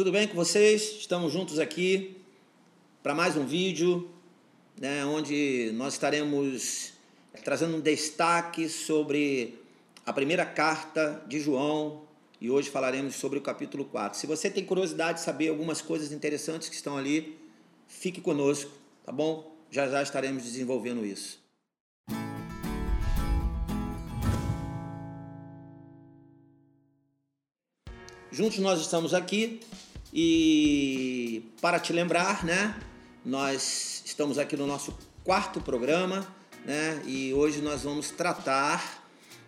Tudo bem com vocês? Estamos juntos aqui para mais um vídeo, né, onde nós estaremos trazendo um destaque sobre a primeira carta de João e hoje falaremos sobre o capítulo 4. Se você tem curiosidade de saber algumas coisas interessantes que estão ali, fique conosco, tá bom? Já já estaremos desenvolvendo isso. Juntos nós estamos aqui e para te lembrar, né? Nós estamos aqui no nosso quarto programa, né? E hoje nós vamos tratar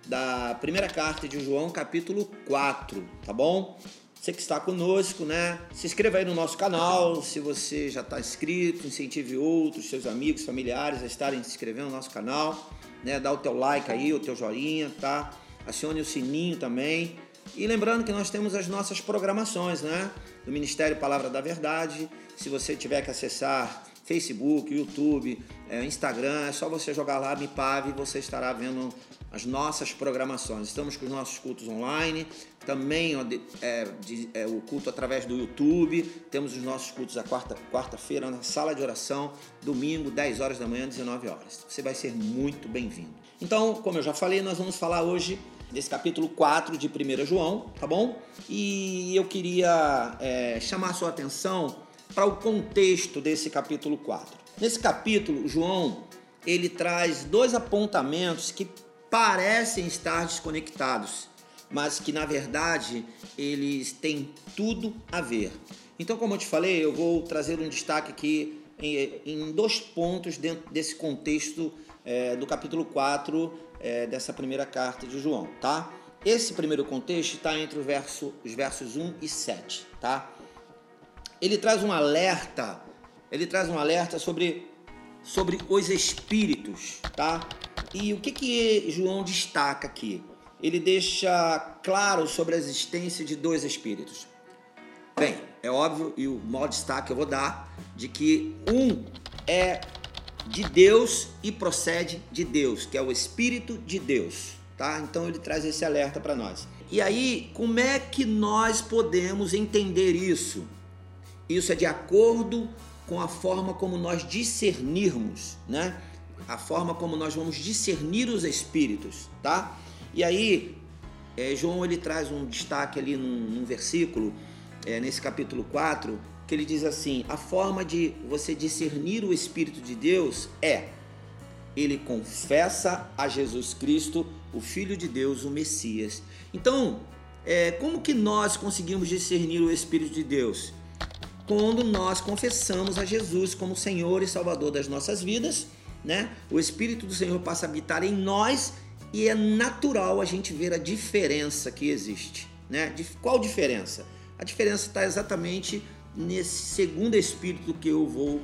da primeira carta de João, capítulo 4, tá bom? Você que está conosco, né? Se inscreva aí no nosso canal. Se você já está inscrito, incentive outros, seus amigos, familiares a estarem se inscrevendo no nosso canal, né? Dá o teu like aí, o teu joinha, tá? Acione o sininho também. E lembrando que nós temos as nossas programações, né? Do Ministério Palavra da Verdade. Se você tiver que acessar Facebook, YouTube, é, Instagram, é só você jogar lá MIPAV e você estará vendo as nossas programações. Estamos com os nossos cultos online, também é, de, é, o culto através do YouTube. Temos os nossos cultos a quarta, quarta-feira na sala de oração, domingo, 10 horas da manhã, 19 horas. Você vai ser muito bem-vindo. Então, como eu já falei, nós vamos falar hoje desse capítulo 4 de 1 João, tá bom? E eu queria é, chamar sua atenção para o contexto desse capítulo 4. Nesse capítulo, João ele traz dois apontamentos que parecem estar desconectados, mas que na verdade eles têm tudo a ver. Então, como eu te falei, eu vou trazer um destaque aqui em, em dois pontos dentro desse contexto é, do capítulo 4 é, dessa primeira carta de João, tá? Esse primeiro contexto está entre verso, os versos 1 e 7, tá? Ele traz um alerta, ele traz um alerta sobre, sobre os espíritos, tá? E o que que João destaca aqui? Ele deixa claro sobre a existência de dois espíritos. Bem, é óbvio, e o maior destaque eu vou dar, de que um é de Deus e procede de Deus, que é o Espírito de Deus, tá? Então ele traz esse alerta para nós. E aí, como é que nós podemos entender isso? Isso é de acordo com a forma como nós discernirmos, né? A forma como nós vamos discernir os espíritos, tá? E aí, é, João ele traz um destaque ali num, num versículo, é, nesse capítulo 4, que ele diz assim: a forma de você discernir o Espírito de Deus é ele confessa a Jesus Cristo, o Filho de Deus, o Messias. Então, é, como que nós conseguimos discernir o Espírito de Deus? Quando nós confessamos a Jesus como Senhor e Salvador das nossas vidas, né? O Espírito do Senhor passa a habitar em nós e é natural a gente ver a diferença que existe, né? Qual diferença? A diferença está exatamente nesse segundo espírito que eu vou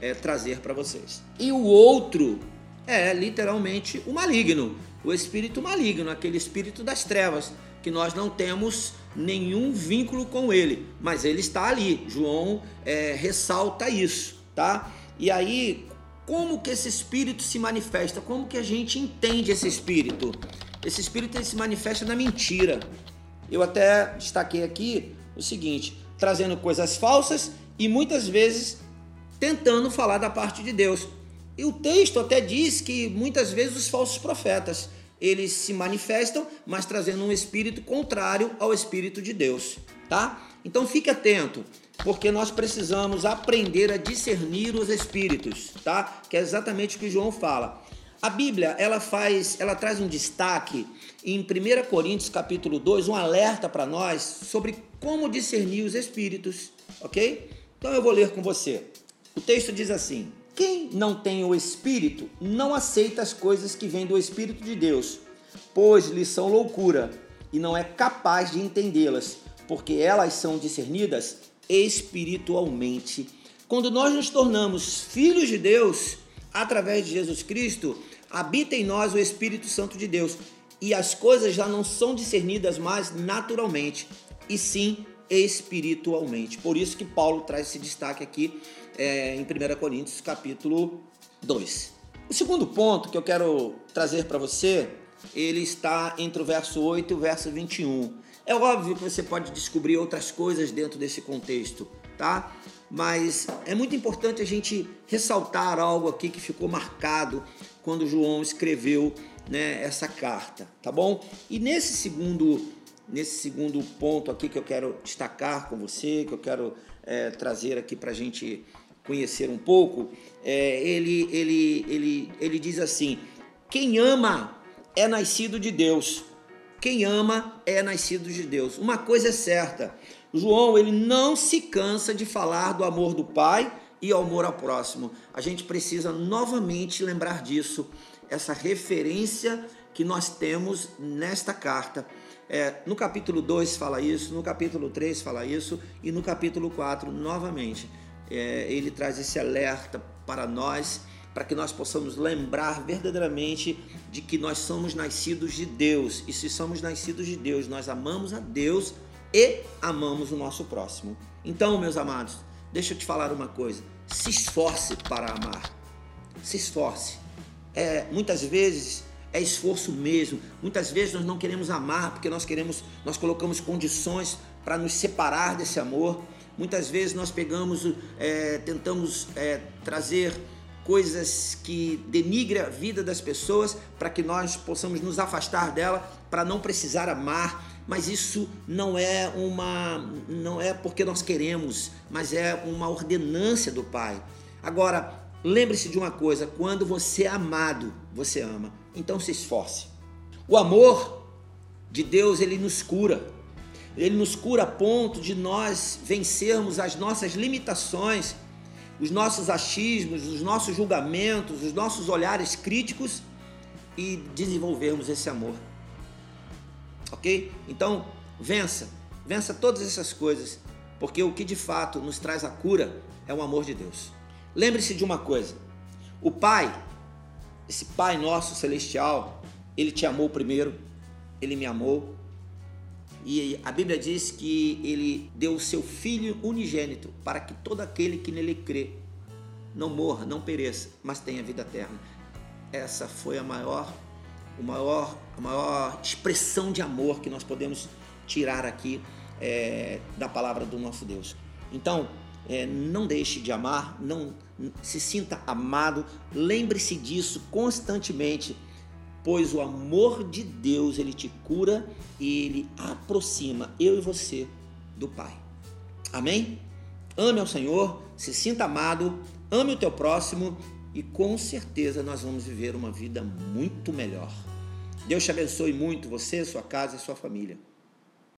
é, trazer para vocês. E o outro é literalmente o maligno, o espírito maligno, aquele espírito das trevas, que nós não temos nenhum vínculo com ele, mas ele está ali. João é, ressalta isso, tá? E aí, como que esse espírito se manifesta? Como que a gente entende esse espírito? Esse espírito ele se manifesta na mentira. Eu até destaquei aqui o seguinte: trazendo coisas falsas e muitas vezes tentando falar da parte de Deus. E o texto até diz que muitas vezes os falsos profetas eles se manifestam, mas trazendo um espírito contrário ao espírito de Deus, tá? Então fique atento, porque nós precisamos aprender a discernir os espíritos, tá? Que é exatamente o que João fala. A Bíblia, ela faz, ela traz um destaque em 1 Coríntios capítulo 2, um alerta para nós sobre como discernir os espíritos, OK? Então eu vou ler com você. O texto diz assim: Quem não tem o espírito não aceita as coisas que vêm do espírito de Deus, pois lhes são loucura e não é capaz de entendê-las, porque elas são discernidas espiritualmente. Quando nós nos tornamos filhos de Deus, através de Jesus Cristo, habita em nós o Espírito Santo de Deus e as coisas já não são discernidas mais naturalmente, e sim espiritualmente. Por isso que Paulo traz esse destaque aqui é, em 1 Coríntios capítulo 2. O segundo ponto que eu quero trazer para você, ele está entre o verso 8 e o verso 21. É óbvio que você pode descobrir outras coisas dentro desse contexto, tá? Mas é muito importante a gente ressaltar algo aqui que ficou marcado quando João escreveu né, essa carta, tá bom? E nesse segundo, nesse segundo ponto aqui que eu quero destacar com você, que eu quero é, trazer aqui para a gente conhecer um pouco, é, ele, ele, ele, ele diz assim: quem ama é nascido de Deus. Quem ama é nascido de Deus. Uma coisa é certa, João ele não se cansa de falar do amor do Pai e ao amor ao próximo. A gente precisa novamente lembrar disso, essa referência que nós temos nesta carta. É, no capítulo 2 fala isso, no capítulo 3 fala isso, e no capítulo 4, novamente, é, ele traz esse alerta para nós, para que nós possamos lembrar verdadeiramente de que nós somos nascidos de Deus, e se somos nascidos de Deus, nós amamos a Deus e amamos o nosso próximo. Então, meus amados, deixa eu te falar uma coisa se esforce para amar. Se esforce. É, muitas vezes é esforço mesmo. Muitas vezes nós não queremos amar porque nós queremos, nós colocamos condições para nos separar desse amor. Muitas vezes nós pegamos, é, tentamos é, trazer coisas que denigrem a vida das pessoas para que nós possamos nos afastar dela, para não precisar amar mas isso não é uma não é porque nós queremos, mas é uma ordenância do Pai. Agora, lembre-se de uma coisa, quando você é amado, você ama. Então se esforce. O amor de Deus, ele nos cura. Ele nos cura a ponto de nós vencermos as nossas limitações, os nossos achismos, os nossos julgamentos, os nossos olhares críticos e desenvolvermos esse amor ok? Então, vença, vença todas essas coisas, porque o que de fato nos traz a cura é o amor de Deus. Lembre-se de uma coisa: o Pai, esse Pai nosso celestial, ele te amou primeiro, ele me amou. E a Bíblia diz que ele deu o seu filho unigênito para que todo aquele que nele crê não morra, não pereça, mas tenha vida eterna. Essa foi a maior o maior, a maior expressão de amor que nós podemos tirar aqui é, da palavra do nosso Deus. Então, é, não deixe de amar, não se sinta amado, lembre-se disso constantemente, pois o amor de Deus ele te cura e ele aproxima eu e você do Pai. Amém? Ame ao Senhor, se sinta amado, ame o teu próximo e com certeza nós vamos viver uma vida muito melhor. Deus te abençoe muito, você, sua casa e sua família.